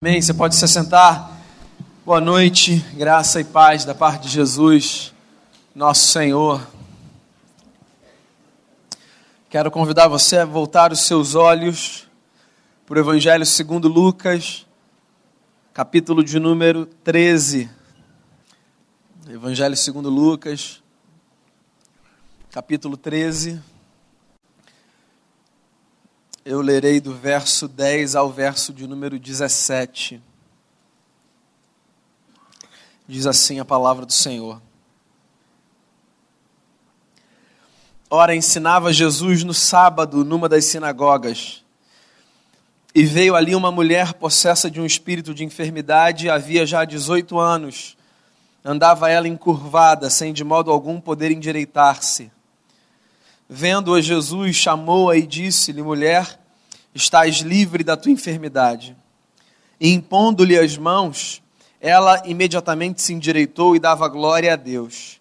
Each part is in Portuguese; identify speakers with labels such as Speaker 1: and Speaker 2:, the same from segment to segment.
Speaker 1: Amém. Você pode se sentar. Boa noite, graça e paz da parte de Jesus, nosso Senhor. Quero convidar você a voltar os seus olhos para o Evangelho segundo Lucas, capítulo de número 13. Evangelho segundo Lucas, capítulo 13. Eu lerei do verso 10 ao verso de número 17. Diz assim a palavra do Senhor. Ora, ensinava Jesus no sábado numa das sinagogas. E veio ali uma mulher possessa de um espírito de enfermidade, havia já 18 anos. Andava ela encurvada, sem de modo algum poder endireitar-se. Vendo-a, Jesus chamou-a e disse-lhe: Mulher, estás livre da tua enfermidade. E impondo-lhe as mãos, ela imediatamente se endireitou e dava glória a Deus.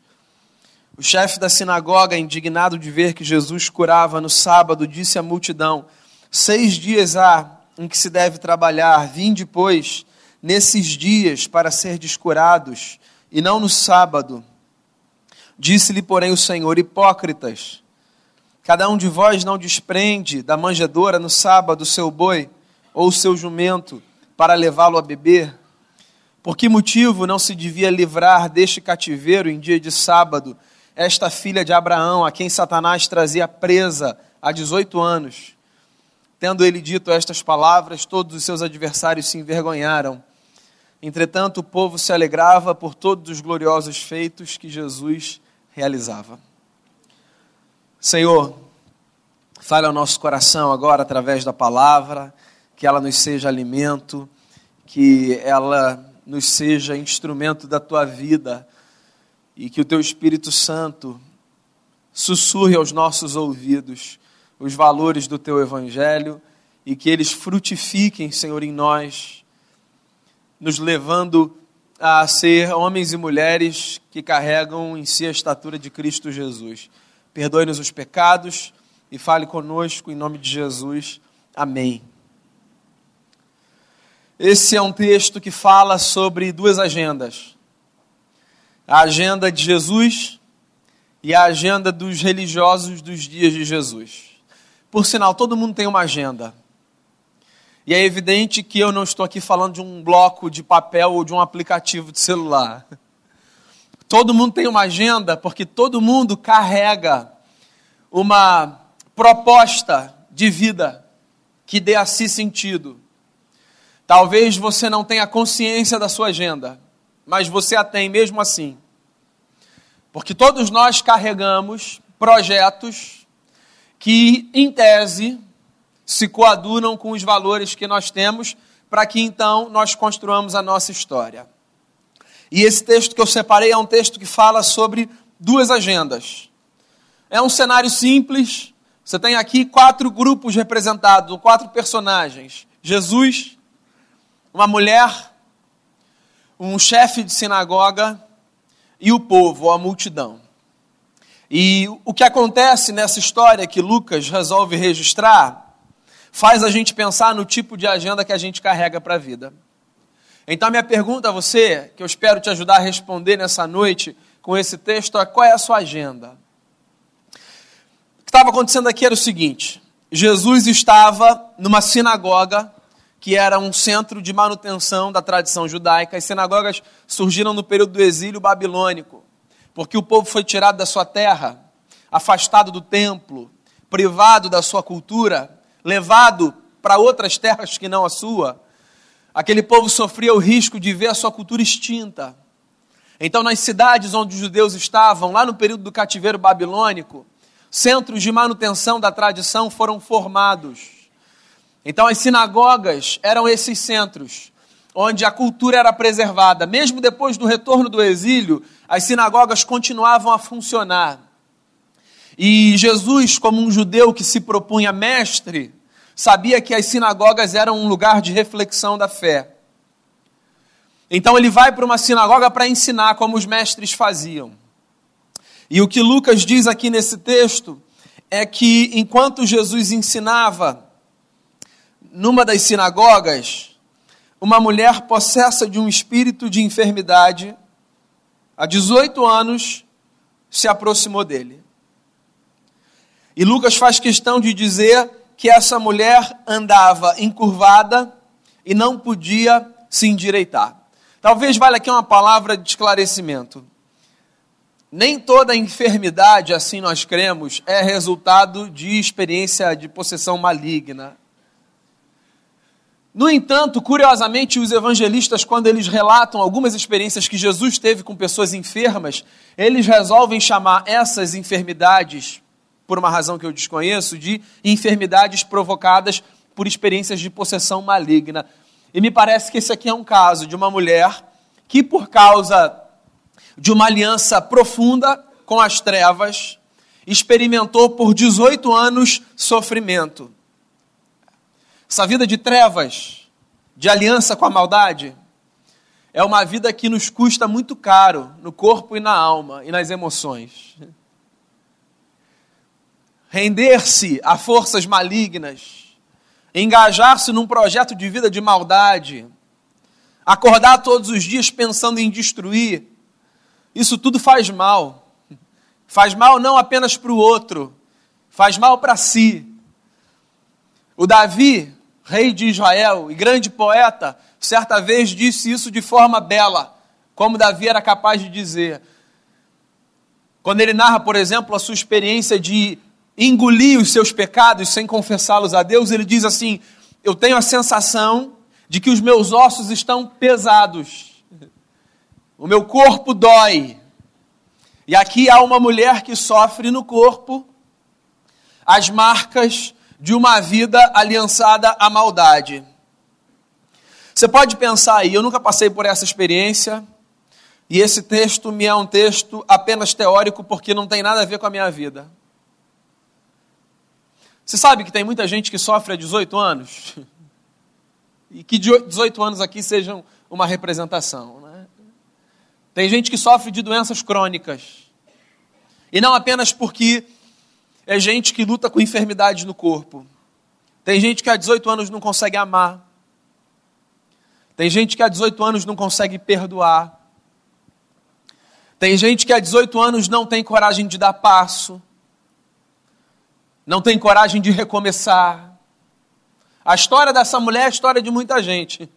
Speaker 1: O chefe da sinagoga, indignado de ver que Jesus curava no sábado, disse à multidão: Seis dias há em que se deve trabalhar, vinde, pois, nesses dias para ser descurados, e não no sábado. Disse-lhe, porém, o Senhor: Hipócritas, cada um de vós não desprende da manjedoura no sábado o seu boi ou o seu jumento para levá-lo a beber? Por que motivo não se devia livrar deste cativeiro em dia de sábado esta filha de Abraão, a quem Satanás trazia presa há 18 anos? Tendo ele dito estas palavras, todos os seus adversários se envergonharam. Entretanto, o povo se alegrava por todos os gloriosos feitos que Jesus realizava. Senhor, fale ao nosso coração agora através da palavra, que ela nos seja alimento, que ela nos seja instrumento da tua vida e que o teu Espírito Santo sussurre aos nossos ouvidos os valores do teu evangelho e que eles frutifiquem, Senhor, em nós, nos levando a ser homens e mulheres que carregam em si a estatura de Cristo Jesus. Perdoe-nos os pecados e fale conosco em nome de Jesus. Amém. Esse é um texto que fala sobre duas agendas: a agenda de Jesus e a agenda dos religiosos dos dias de Jesus. Por sinal, todo mundo tem uma agenda. E é evidente que eu não estou aqui falando de um bloco de papel ou de um aplicativo de celular. Todo mundo tem uma agenda porque todo mundo carrega uma proposta de vida que dê a si sentido. Talvez você não tenha consciência da sua agenda, mas você a tem mesmo assim. Porque todos nós carregamos projetos que, em tese, se coadunam com os valores que nós temos, para que então nós construamos a nossa história. E esse texto que eu separei é um texto que fala sobre duas agendas. É um cenário simples. Você tem aqui quatro grupos representados, quatro personagens: Jesus, uma mulher, um chefe de sinagoga e o povo, a multidão. E o que acontece nessa história que Lucas resolve registrar faz a gente pensar no tipo de agenda que a gente carrega para a vida. Então, minha pergunta a você, que eu espero te ajudar a responder nessa noite com esse texto, é qual é a sua agenda? O que estava acontecendo aqui era o seguinte: Jesus estava numa sinagoga que era um centro de manutenção da tradição judaica. As sinagogas surgiram no período do exílio babilônico, porque o povo foi tirado da sua terra, afastado do templo, privado da sua cultura, levado para outras terras que não a sua, aquele povo sofria o risco de ver a sua cultura extinta. Então, nas cidades onde os judeus estavam, lá no período do cativeiro babilônico, centros de manutenção da tradição foram formados. Então, as sinagogas eram esses centros onde a cultura era preservada. Mesmo depois do retorno do exílio, as sinagogas continuavam a funcionar. E Jesus, como um judeu que se propunha mestre, sabia que as sinagogas eram um lugar de reflexão da fé. Então ele vai para uma sinagoga para ensinar como os mestres faziam. E o que Lucas diz aqui nesse texto é que enquanto Jesus ensinava numa das sinagogas, uma mulher possessa de um espírito de enfermidade, há 18 anos, se aproximou dele. E Lucas faz questão de dizer que essa mulher andava encurvada e não podia se endireitar. Talvez valha aqui uma palavra de esclarecimento. Nem toda enfermidade, assim nós cremos, é resultado de experiência de possessão maligna. No entanto, curiosamente, os evangelistas, quando eles relatam algumas experiências que Jesus teve com pessoas enfermas, eles resolvem chamar essas enfermidades, por uma razão que eu desconheço, de enfermidades provocadas por experiências de possessão maligna. E me parece que esse aqui é um caso de uma mulher que, por causa de uma aliança profunda com as trevas, experimentou por 18 anos sofrimento. Essa vida de trevas, de aliança com a maldade, é uma vida que nos custa muito caro no corpo e na alma e nas emoções. Render-se a forças malignas, engajar-se num projeto de vida de maldade, acordar todos os dias pensando em destruir, isso tudo faz mal. Faz mal não apenas para o outro, faz mal para si. O Davi, rei de Israel e grande poeta, certa vez disse isso de forma bela, como Davi era capaz de dizer. Quando ele narra, por exemplo, a sua experiência de engolir os seus pecados sem confessá-los a Deus, ele diz assim: Eu tenho a sensação de que os meus ossos estão pesados o meu corpo dói. E aqui há uma mulher que sofre no corpo as marcas de uma vida aliançada à maldade. Você pode pensar aí, eu nunca passei por essa experiência, e esse texto me é um texto apenas teórico porque não tem nada a ver com a minha vida. Você sabe que tem muita gente que sofre há 18 anos? E que 18 anos aqui sejam uma representação. Né? Tem gente que sofre de doenças crônicas. E não apenas porque é gente que luta com enfermidades no corpo. Tem gente que há 18 anos não consegue amar. Tem gente que há 18 anos não consegue perdoar. Tem gente que há 18 anos não tem coragem de dar passo. Não tem coragem de recomeçar. A história dessa mulher é a história de muita gente.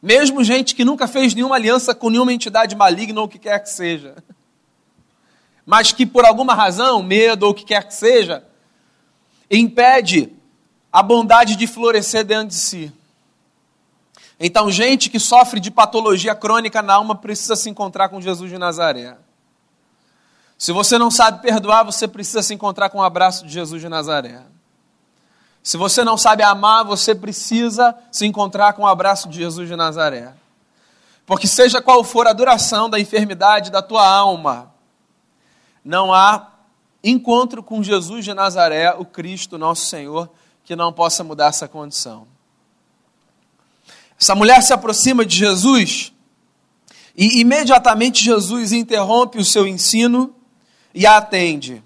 Speaker 1: Mesmo gente que nunca fez nenhuma aliança com nenhuma entidade maligna ou o que quer que seja. Mas que por alguma razão, medo ou o que quer que seja, impede a bondade de florescer dentro de si. Então, gente que sofre de patologia crônica na alma precisa se encontrar com Jesus de Nazaré. Se você não sabe perdoar, você precisa se encontrar com o abraço de Jesus de Nazaré. Se você não sabe amar, você precisa se encontrar com o abraço de Jesus de Nazaré. Porque, seja qual for a duração da enfermidade da tua alma, não há encontro com Jesus de Nazaré, o Cristo, nosso Senhor, que não possa mudar essa condição. Essa mulher se aproxima de Jesus e imediatamente Jesus interrompe o seu ensino e a atende.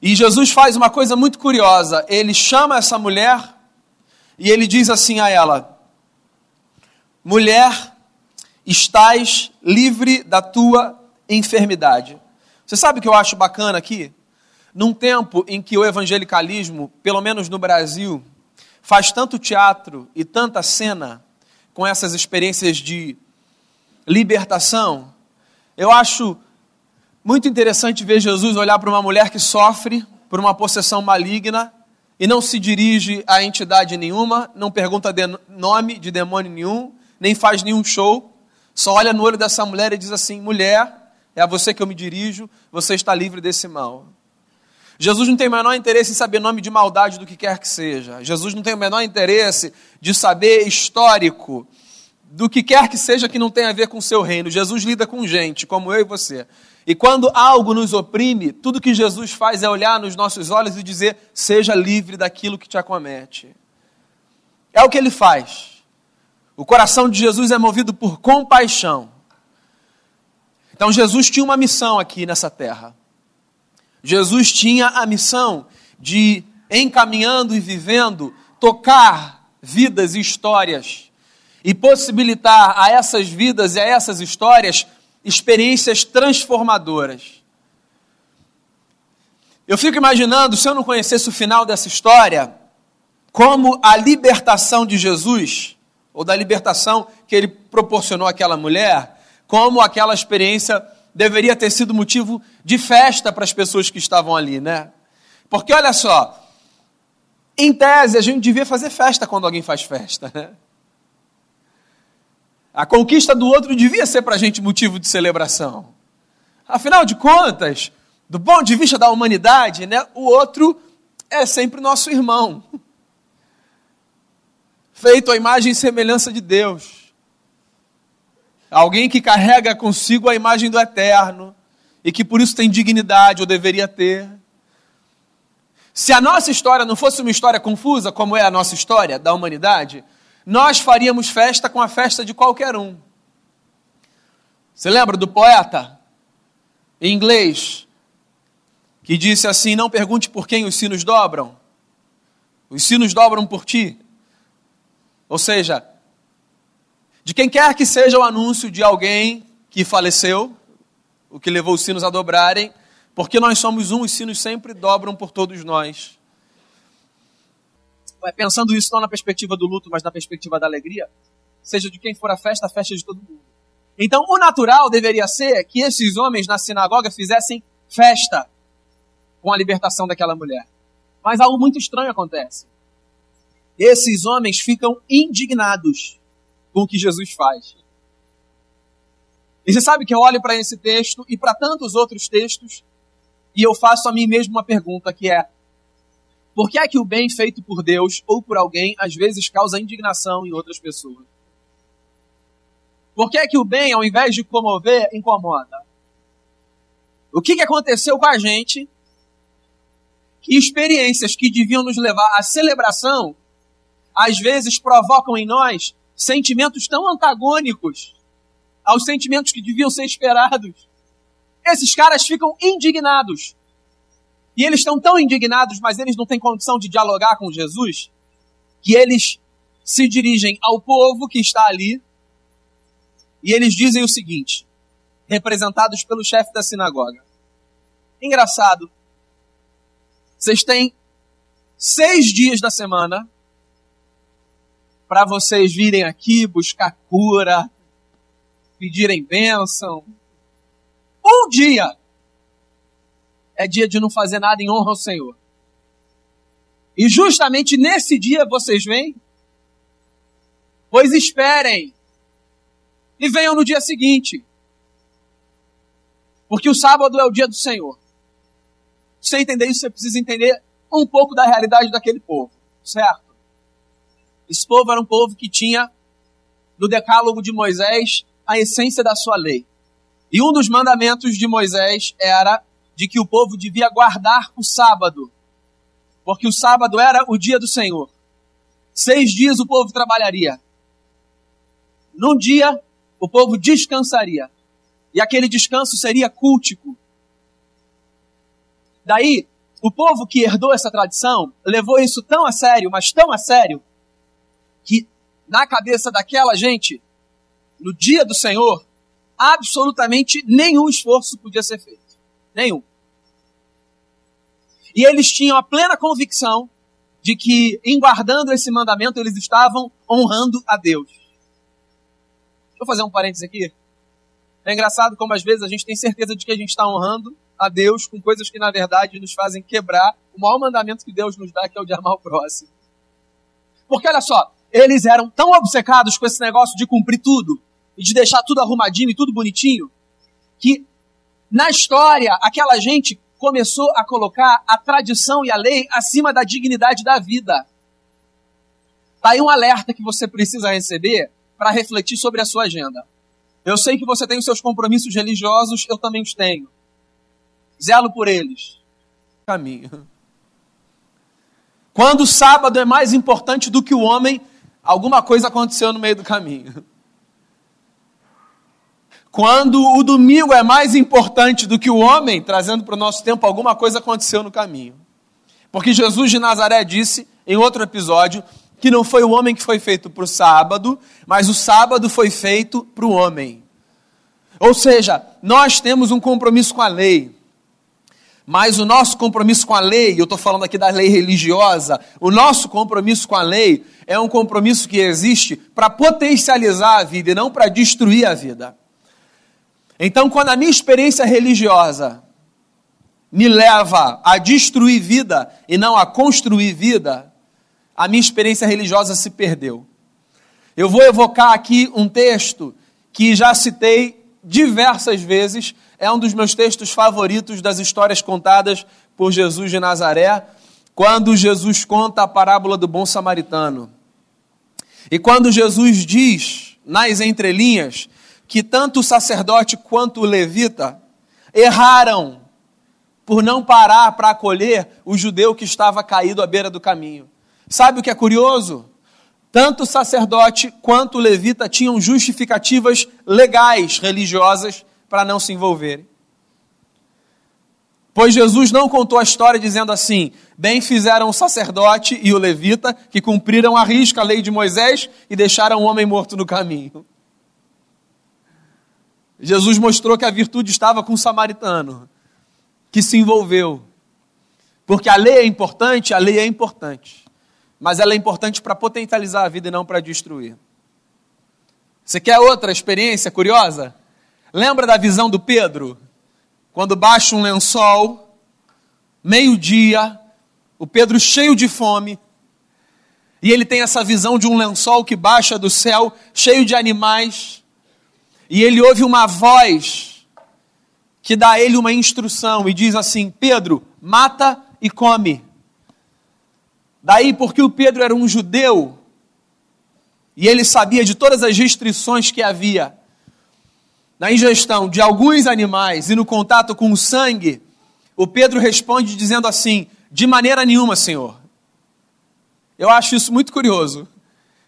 Speaker 1: E Jesus faz uma coisa muito curiosa. Ele chama essa mulher e ele diz assim a ela: Mulher, estás livre da tua enfermidade. Você sabe o que eu acho bacana aqui? Num tempo em que o evangelicalismo, pelo menos no Brasil, faz tanto teatro e tanta cena com essas experiências de libertação, eu acho muito interessante ver Jesus olhar para uma mulher que sofre por uma possessão maligna e não se dirige a entidade nenhuma, não pergunta de nome de demônio nenhum, nem faz nenhum show, só olha no olho dessa mulher e diz assim: mulher, é a você que eu me dirijo, você está livre desse mal. Jesus não tem o menor interesse em saber nome de maldade do que quer que seja. Jesus não tem o menor interesse de saber histórico do que quer que seja que não tenha a ver com o seu reino. Jesus lida com gente, como eu e você. E quando algo nos oprime, tudo que Jesus faz é olhar nos nossos olhos e dizer: seja livre daquilo que te acomete. É o que ele faz. O coração de Jesus é movido por compaixão. Então Jesus tinha uma missão aqui nessa terra. Jesus tinha a missão de, encaminhando e vivendo, tocar vidas e histórias e possibilitar a essas vidas e a essas histórias experiências transformadoras. Eu fico imaginando, se eu não conhecesse o final dessa história, como a libertação de Jesus, ou da libertação que ele proporcionou àquela mulher, como aquela experiência deveria ter sido motivo de festa para as pessoas que estavam ali, né? Porque olha só, em tese a gente devia fazer festa quando alguém faz festa, né? A conquista do outro devia ser para a gente motivo de celebração. Afinal de contas, do ponto de vista da humanidade, né, o outro é sempre nosso irmão. Feito à imagem e semelhança de Deus. Alguém que carrega consigo a imagem do eterno e que por isso tem dignidade, ou deveria ter. Se a nossa história não fosse uma história confusa, como é a nossa história da humanidade, nós faríamos festa com a festa de qualquer um. Você lembra do poeta em inglês que disse assim: Não pergunte por quem os sinos dobram, os sinos dobram por ti. Ou seja, de quem quer que seja o anúncio de alguém que faleceu, o que levou os sinos a dobrarem, porque nós somos um, os sinos sempre dobram por todos nós pensando isso não na perspectiva do luto, mas na perspectiva da alegria, seja de quem for a festa, a festa é de todo mundo. Então, o natural deveria ser que esses homens na sinagoga fizessem festa com a libertação daquela mulher. Mas algo muito estranho acontece. Esses homens ficam indignados com o que Jesus faz. E você sabe que eu olho para esse texto e para tantos outros textos e eu faço a mim mesmo uma pergunta que é: por que é que o bem feito por Deus ou por alguém às vezes causa indignação em outras pessoas? Por que é que o bem, ao invés de comover, incomoda? O que, que aconteceu com a gente? Que experiências que deviam nos levar à celebração, às vezes provocam em nós sentimentos tão antagônicos aos sentimentos que deviam ser esperados. Esses caras ficam indignados e eles estão tão indignados, mas eles não têm condição de dialogar com Jesus, que eles se dirigem ao povo que está ali e eles dizem o seguinte, representados pelo chefe da sinagoga: Engraçado, vocês têm seis dias da semana para vocês virem aqui buscar cura, pedirem bênção. Um dia é dia de não fazer nada em honra ao Senhor. E justamente nesse dia vocês vêm? Pois esperem. E venham no dia seguinte. Porque o sábado é o dia do Senhor. Você entender isso, você precisa entender um pouco da realidade daquele povo, certo? Esse povo era um povo que tinha no decálogo de Moisés a essência da sua lei. E um dos mandamentos de Moisés era de que o povo devia guardar o sábado, porque o sábado era o dia do Senhor. Seis dias o povo trabalharia. Num dia, o povo descansaria. E aquele descanso seria cultico. Daí, o povo que herdou essa tradição levou isso tão a sério, mas tão a sério, que na cabeça daquela gente, no dia do Senhor, absolutamente nenhum esforço podia ser feito. Nenhum. E eles tinham a plena convicção de que, em guardando esse mandamento, eles estavam honrando a Deus. Deixa eu fazer um parênteses aqui. É engraçado como às vezes a gente tem certeza de que a gente está honrando a Deus com coisas que na verdade nos fazem quebrar o maior mandamento que Deus nos dá, que é o de amar o próximo. Porque olha só, eles eram tão obcecados com esse negócio de cumprir tudo e de deixar tudo arrumadinho e tudo bonitinho, que na história, aquela gente começou a colocar a tradição e a lei acima da dignidade da vida. Está aí um alerta que você precisa receber para refletir sobre a sua agenda. Eu sei que você tem os seus compromissos religiosos, eu também os tenho. Zelo por eles. Caminho. Quando o sábado é mais importante do que o homem, alguma coisa aconteceu no meio do caminho. Quando o domingo é mais importante do que o homem, trazendo para o nosso tempo, alguma coisa aconteceu no caminho. Porque Jesus de Nazaré disse, em outro episódio, que não foi o homem que foi feito para o sábado, mas o sábado foi feito para o homem. Ou seja, nós temos um compromisso com a lei. Mas o nosso compromisso com a lei, eu estou falando aqui da lei religiosa, o nosso compromisso com a lei é um compromisso que existe para potencializar a vida e não para destruir a vida. Então, quando a minha experiência religiosa me leva a destruir vida e não a construir vida, a minha experiência religiosa se perdeu. Eu vou evocar aqui um texto que já citei diversas vezes, é um dos meus textos favoritos das histórias contadas por Jesus de Nazaré, quando Jesus conta a parábola do bom samaritano. E quando Jesus diz, nas entrelinhas, que tanto o sacerdote quanto o levita erraram por não parar para acolher o judeu que estava caído à beira do caminho. Sabe o que é curioso? Tanto o sacerdote quanto o levita tinham justificativas legais, religiosas, para não se envolverem. Pois Jesus não contou a história dizendo assim: bem fizeram o sacerdote e o levita, que cumpriram a risca a lei de Moisés e deixaram o homem morto no caminho. Jesus mostrou que a virtude estava com o samaritano, que se envolveu. Porque a lei é importante, a lei é importante. Mas ela é importante para potencializar a vida e não para destruir. Você quer outra experiência curiosa? Lembra da visão do Pedro? Quando baixa um lençol, meio-dia, o Pedro cheio de fome, e ele tem essa visão de um lençol que baixa do céu, cheio de animais, e ele ouve uma voz que dá a ele uma instrução e diz assim: Pedro, mata e come. Daí, porque o Pedro era um judeu e ele sabia de todas as restrições que havia na ingestão de alguns animais e no contato com o sangue, o Pedro responde dizendo assim: De maneira nenhuma, Senhor. Eu acho isso muito curioso,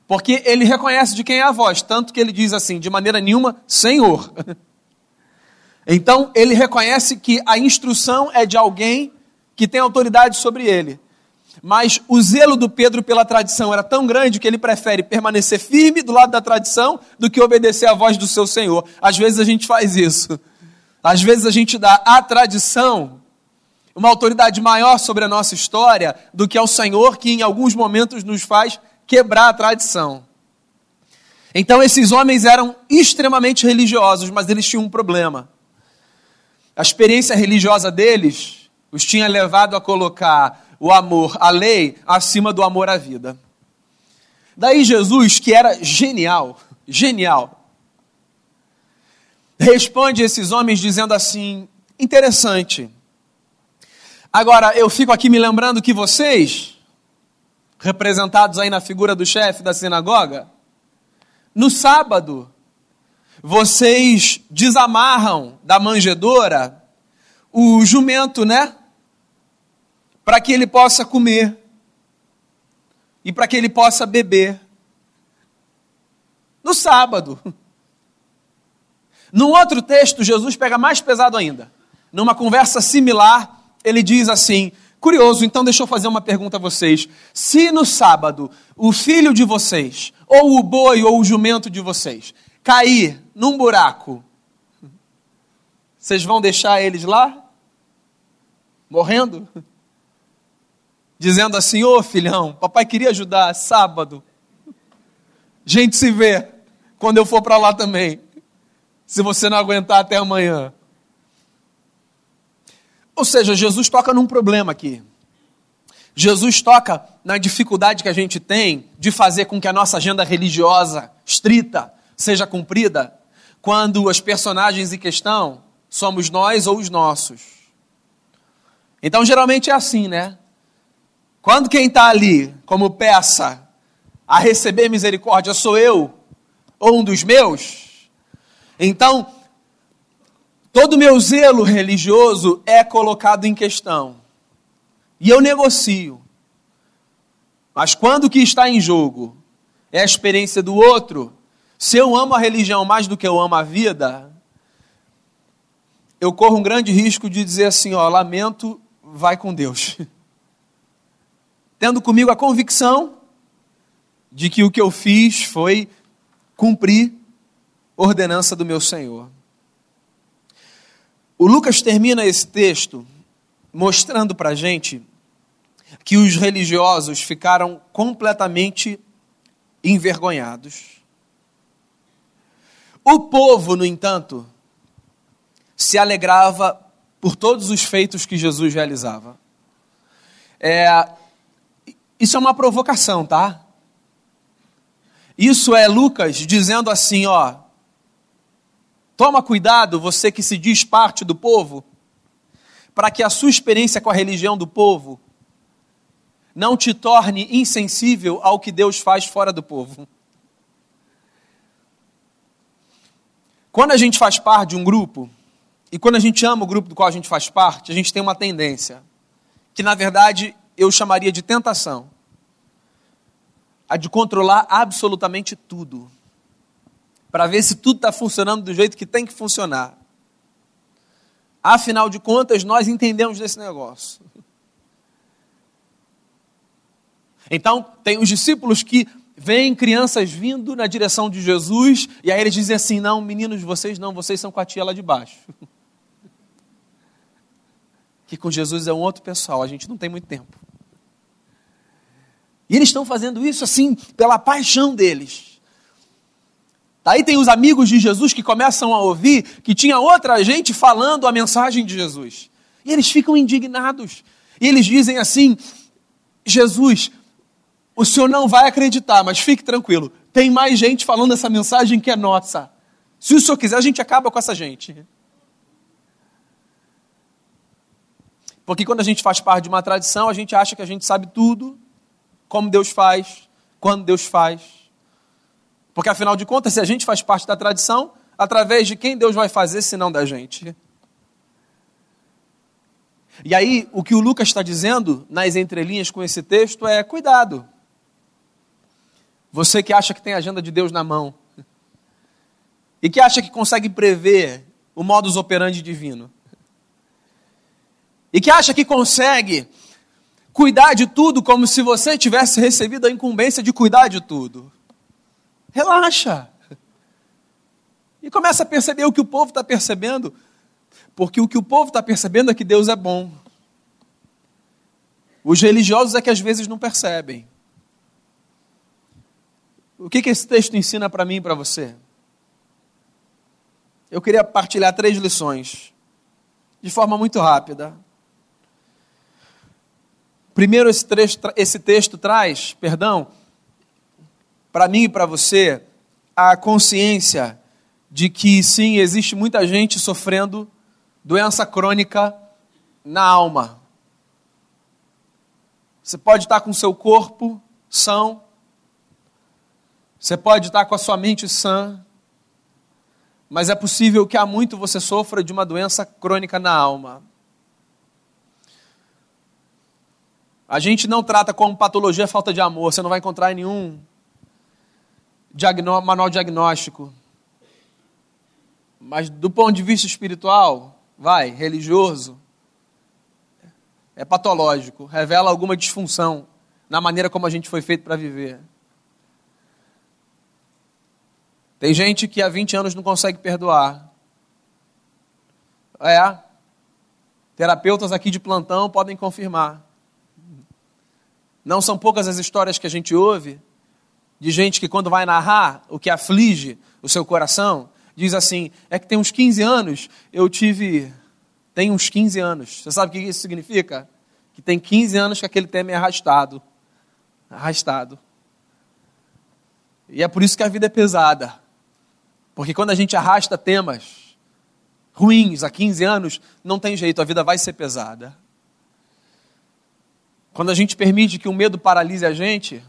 Speaker 1: porque ele reconhece de quem é a voz, tanto que ele diz assim: De maneira nenhuma, Senhor. Então, ele reconhece que a instrução é de alguém que tem autoridade sobre ele. Mas o zelo do Pedro pela tradição era tão grande que ele prefere permanecer firme do lado da tradição do que obedecer à voz do seu Senhor. Às vezes a gente faz isso. Às vezes a gente dá à tradição uma autoridade maior sobre a nossa história do que ao Senhor, que em alguns momentos nos faz quebrar a tradição. Então esses homens eram extremamente religiosos, mas eles tinham um problema. A experiência religiosa deles os tinha levado a colocar o amor à lei acima do amor à vida. Daí Jesus, que era genial, genial, responde esses homens dizendo assim: interessante. Agora, eu fico aqui me lembrando que vocês, representados aí na figura do chefe da sinagoga, no sábado, vocês desamarram da manjedoura o jumento, né? para que ele possa comer e para que ele possa beber. No sábado. Num outro texto, Jesus pega mais pesado ainda. Numa conversa similar, ele diz assim: Curioso, então deixa eu fazer uma pergunta a vocês. Se no sábado o filho de vocês, ou o boi ou o jumento de vocês, cair num buraco, vocês vão deixar eles lá? Morrendo? dizendo assim: Ô oh, filhão, papai queria ajudar, sábado. Gente se vê quando eu for para lá também. Se você não aguentar até amanhã. Ou seja, Jesus toca num problema aqui. Jesus toca na dificuldade que a gente tem de fazer com que a nossa agenda religiosa estrita seja cumprida quando os personagens em questão somos nós ou os nossos. Então, geralmente é assim, né? Quando quem está ali como peça a receber misericórdia sou eu ou um dos meus, então todo o meu zelo religioso é colocado em questão. E eu negocio. Mas quando o que está em jogo é a experiência do outro, se eu amo a religião mais do que eu amo a vida, eu corro um grande risco de dizer assim, ó, lamento, vai com Deus. tendo comigo a convicção de que o que eu fiz foi cumprir ordenança do meu Senhor. O Lucas termina esse texto mostrando para a gente que os religiosos ficaram completamente envergonhados. O povo, no entanto, se alegrava por todos os feitos que Jesus realizava. É, isso é uma provocação, tá? Isso é Lucas dizendo assim, ó, Toma cuidado, você que se diz parte do povo, para que a sua experiência com a religião do povo não te torne insensível ao que Deus faz fora do povo. Quando a gente faz parte de um grupo, e quando a gente ama o grupo do qual a gente faz parte, a gente tem uma tendência, que na verdade eu chamaria de tentação, a de controlar absolutamente tudo para ver se tudo está funcionando do jeito que tem que funcionar. Afinal de contas, nós entendemos desse negócio. Então, tem os discípulos que veem crianças vindo na direção de Jesus, e aí eles dizem assim: Não, meninos, vocês não, vocês são com a tia lá de baixo. Que com Jesus é um outro pessoal, a gente não tem muito tempo. E eles estão fazendo isso assim, pela paixão deles. Aí tem os amigos de Jesus que começam a ouvir que tinha outra gente falando a mensagem de Jesus. E eles ficam indignados. E eles dizem assim: Jesus, o senhor não vai acreditar, mas fique tranquilo. Tem mais gente falando essa mensagem que é nossa. Se o senhor quiser, a gente acaba com essa gente. Porque quando a gente faz parte de uma tradição, a gente acha que a gente sabe tudo, como Deus faz, quando Deus faz. Porque afinal de contas, se a gente faz parte da tradição, através de quem Deus vai fazer se não da gente? E aí, o que o Lucas está dizendo nas entrelinhas com esse texto é: cuidado. Você que acha que tem a agenda de Deus na mão, e que acha que consegue prever o modus operandi divino, e que acha que consegue cuidar de tudo como se você tivesse recebido a incumbência de cuidar de tudo. Relaxa. E começa a perceber o que o povo está percebendo. Porque o que o povo está percebendo é que Deus é bom. Os religiosos é que às vezes não percebem. O que, que esse texto ensina para mim e para você? Eu queria partilhar três lições, de forma muito rápida. Primeiro, esse, trecho, esse texto traz, perdão, para mim e para você, a consciência de que sim, existe muita gente sofrendo doença crônica na alma. Você pode estar com seu corpo são, você pode estar com a sua mente sã, mas é possível que há muito você sofra de uma doença crônica na alma. A gente não trata como patologia falta de amor, você não vai encontrar em nenhum diagnó manual diagnóstico. Mas do ponto de vista espiritual, vai, religioso, é patológico, revela alguma disfunção na maneira como a gente foi feito para viver. Tem gente que há 20 anos não consegue perdoar. É. Terapeutas aqui de plantão podem confirmar. Não são poucas as histórias que a gente ouve de gente que, quando vai narrar o que aflige o seu coração, diz assim: é que tem uns 15 anos eu tive. Tem uns 15 anos. Você sabe o que isso significa? Que tem 15 anos que aquele tema é arrastado. Arrastado. E é por isso que a vida é pesada. Porque quando a gente arrasta temas ruins há 15 anos, não tem jeito, a vida vai ser pesada. Quando a gente permite que o medo paralise a gente,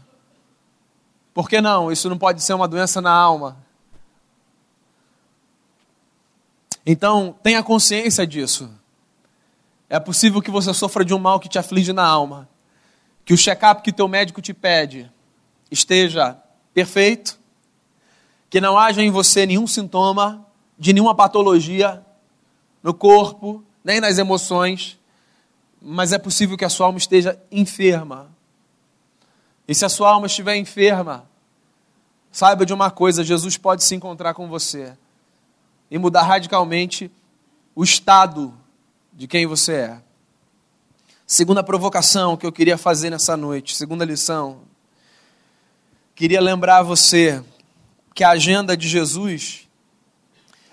Speaker 1: por que não? Isso não pode ser uma doença na alma. Então, tenha consciência disso. É possível que você sofra de um mal que te aflige na alma. Que o check-up que teu médico te pede esteja perfeito. Que não haja em você nenhum sintoma de nenhuma patologia no corpo, nem nas emoções. Mas é possível que a sua alma esteja enferma. E se a sua alma estiver enferma, saiba de uma coisa: Jesus pode se encontrar com você e mudar radicalmente o estado de quem você é. Segunda provocação que eu queria fazer nessa noite, segunda lição. Queria lembrar você que a agenda de Jesus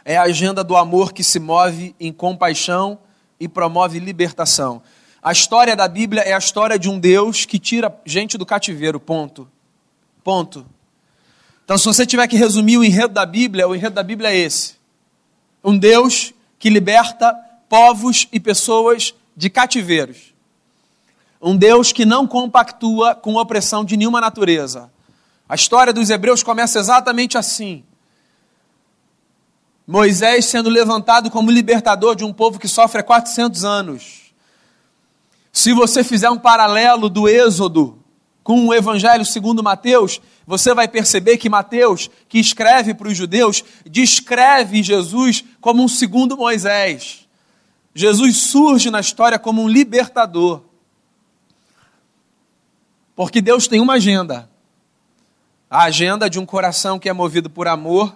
Speaker 1: é a agenda do amor que se move em compaixão e promove libertação. A história da Bíblia é a história de um Deus que tira gente do cativeiro, ponto. Ponto. Então, se você tiver que resumir o enredo da Bíblia, o enredo da Bíblia é esse: um Deus que liberta povos e pessoas de cativeiros. Um Deus que não compactua com a opressão de nenhuma natureza. A história dos hebreus começa exatamente assim. Moisés sendo levantado como libertador de um povo que sofre há 400 anos. Se você fizer um paralelo do Êxodo com o Evangelho segundo Mateus, você vai perceber que Mateus, que escreve para os judeus, descreve Jesus como um segundo Moisés. Jesus surge na história como um libertador. Porque Deus tem uma agenda. A agenda de um coração que é movido por amor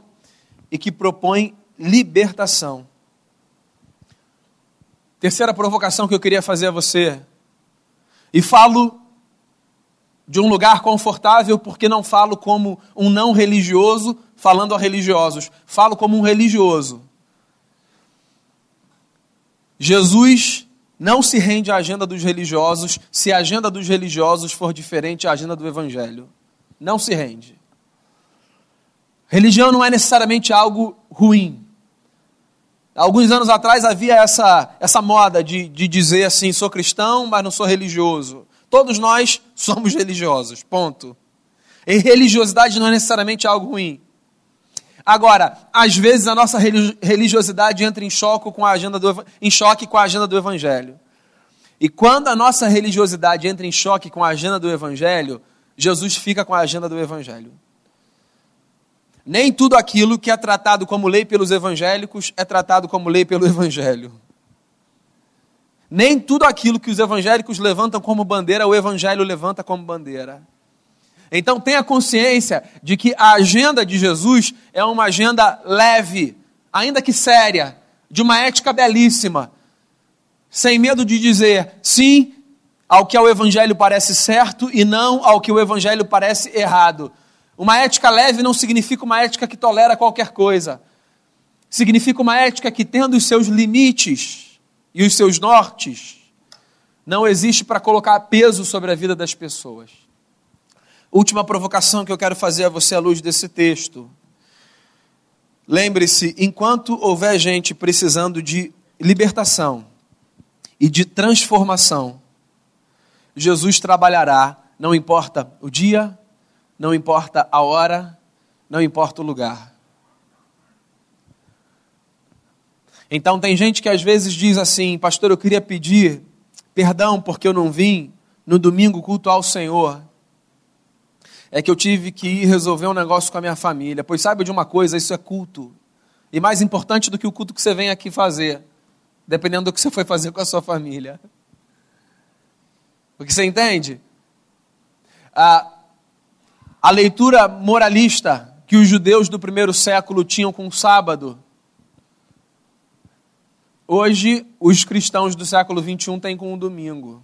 Speaker 1: e que propõe libertação. Terceira provocação que eu queria fazer a você. E falo de um lugar confortável porque não falo como um não religioso falando a religiosos. Falo como um religioso. Jesus não se rende à agenda dos religiosos se a agenda dos religiosos for diferente à agenda do evangelho. Não se rende. Religião não é necessariamente algo ruim. Alguns anos atrás havia essa, essa moda de, de dizer assim: sou cristão, mas não sou religioso. Todos nós somos religiosos, ponto. E religiosidade não é necessariamente algo ruim. Agora, às vezes a nossa religiosidade entra em choque com a agenda do, em choque com a agenda do Evangelho. E quando a nossa religiosidade entra em choque com a agenda do Evangelho, Jesus fica com a agenda do Evangelho. Nem tudo aquilo que é tratado como lei pelos evangélicos é tratado como lei pelo Evangelho. Nem tudo aquilo que os evangélicos levantam como bandeira, o Evangelho levanta como bandeira. Então tenha consciência de que a agenda de Jesus é uma agenda leve, ainda que séria, de uma ética belíssima, sem medo de dizer sim ao que ao Evangelho parece certo e não ao que o Evangelho parece errado. Uma ética leve não significa uma ética que tolera qualquer coisa. Significa uma ética que, tendo os seus limites e os seus nortes, não existe para colocar peso sobre a vida das pessoas. Última provocação que eu quero fazer a você à luz desse texto. Lembre-se, enquanto houver gente precisando de libertação e de transformação, Jesus trabalhará, não importa o dia, não importa a hora, não importa o lugar. Então tem gente que às vezes diz assim, pastor, eu queria pedir perdão porque eu não vim no domingo culto ao Senhor é que eu tive que ir resolver um negócio com a minha família. Pois saiba de uma coisa, isso é culto. E mais importante do que o culto que você vem aqui fazer, dependendo do que você foi fazer com a sua família. Porque você entende? A, a leitura moralista que os judeus do primeiro século tinham com o sábado, hoje os cristãos do século 21 têm com o domingo.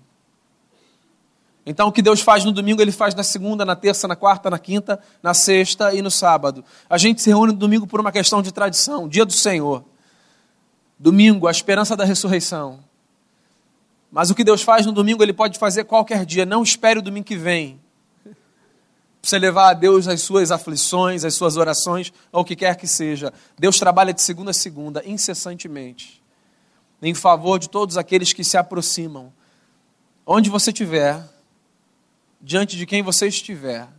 Speaker 1: Então, o que Deus faz no domingo, Ele faz na segunda, na terça, na quarta, na quinta, na sexta e no sábado. A gente se reúne no domingo por uma questão de tradição, dia do Senhor. Domingo, a esperança da ressurreição. Mas o que Deus faz no domingo, Ele pode fazer qualquer dia. Não espere o domingo que vem. Você levar a Deus as suas aflições, as suas orações, ou o que quer que seja. Deus trabalha de segunda a segunda, incessantemente, em favor de todos aqueles que se aproximam. Onde você estiver, diante de quem você estiver,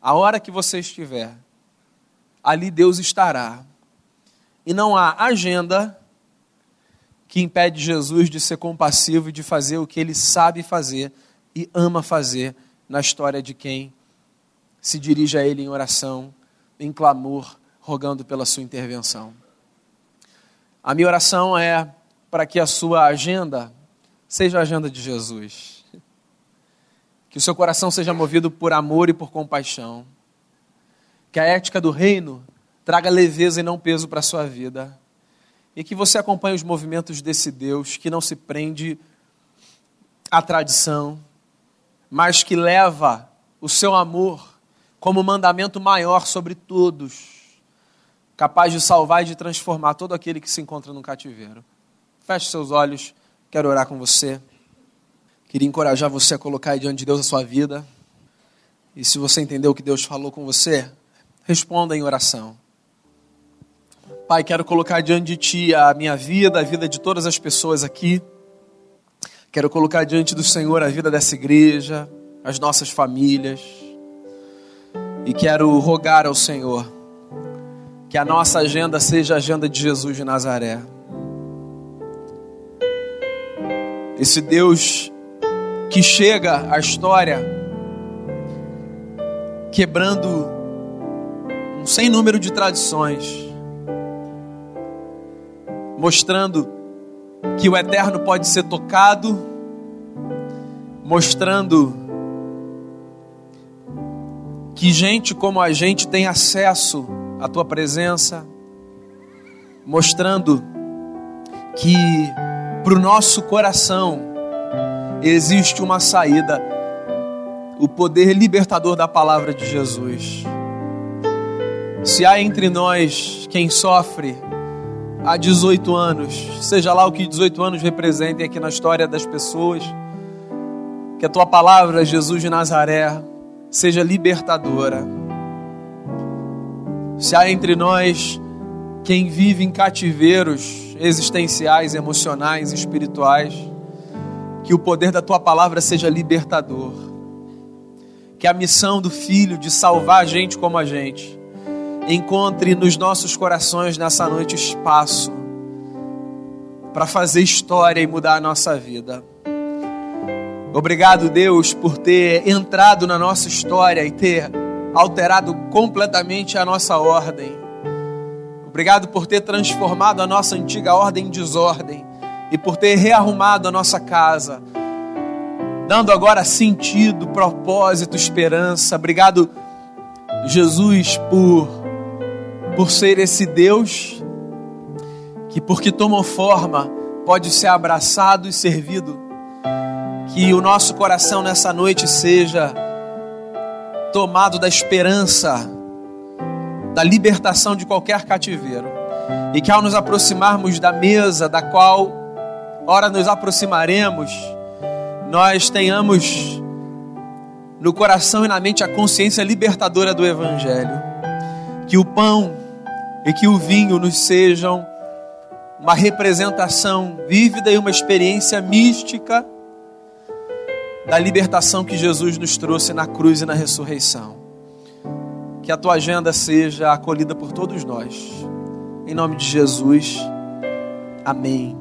Speaker 1: a hora que você estiver, ali Deus estará. E não há agenda que impede Jesus de ser compassivo e de fazer o que ele sabe fazer e ama fazer na história de quem se dirige a ele em oração, em clamor, rogando pela sua intervenção. A minha oração é para que a sua agenda seja a agenda de Jesus que o seu coração seja movido por amor e por compaixão. Que a ética do reino traga leveza e não peso para a sua vida. E que você acompanhe os movimentos desse Deus que não se prende à tradição, mas que leva o seu amor como mandamento maior sobre todos, capaz de salvar e de transformar todo aquele que se encontra no cativeiro. Feche seus olhos, quero orar com você. Queria encorajar você a colocar diante de Deus a sua vida. E se você entendeu o que Deus falou com você, responda em oração. Pai, quero colocar diante de Ti a minha vida, a vida de todas as pessoas aqui. Quero colocar diante do Senhor a vida dessa igreja, as nossas famílias. E quero rogar ao Senhor que a nossa agenda seja a agenda de Jesus de Nazaré. Esse Deus que chega à história quebrando um sem número de tradições, mostrando que o eterno pode ser tocado, mostrando que gente como a gente tem acesso à tua presença, mostrando que para o nosso coração existe uma saída, o poder libertador da palavra de Jesus. Se há entre nós quem sofre há 18 anos, seja lá o que 18 anos representem aqui na história das pessoas, que a tua palavra, Jesus de Nazaré, seja libertadora. Se há entre nós quem vive em cativeiros existenciais, emocionais, espirituais, que o poder da tua palavra seja libertador. Que a missão do Filho de salvar a gente como a gente encontre nos nossos corações nessa noite espaço para fazer história e mudar a nossa vida. Obrigado, Deus, por ter entrado na nossa história e ter alterado completamente a nossa ordem. Obrigado por ter transformado a nossa antiga ordem em desordem e por ter rearrumado a nossa casa, dando agora sentido, propósito, esperança. Obrigado, Jesus, por, por ser esse Deus que, porque tomou forma, pode ser abraçado e servido. Que o nosso coração nessa noite seja tomado da esperança, da libertação de qualquer cativeiro. E que ao nos aproximarmos da mesa da qual ora nos aproximaremos, nós tenhamos no coração e na mente a consciência libertadora do Evangelho. Que o pão e que o vinho nos sejam uma representação vívida e uma experiência mística da libertação que Jesus nos trouxe na cruz e na ressurreição. Que a tua agenda seja acolhida por todos nós. Em nome de Jesus. Amém.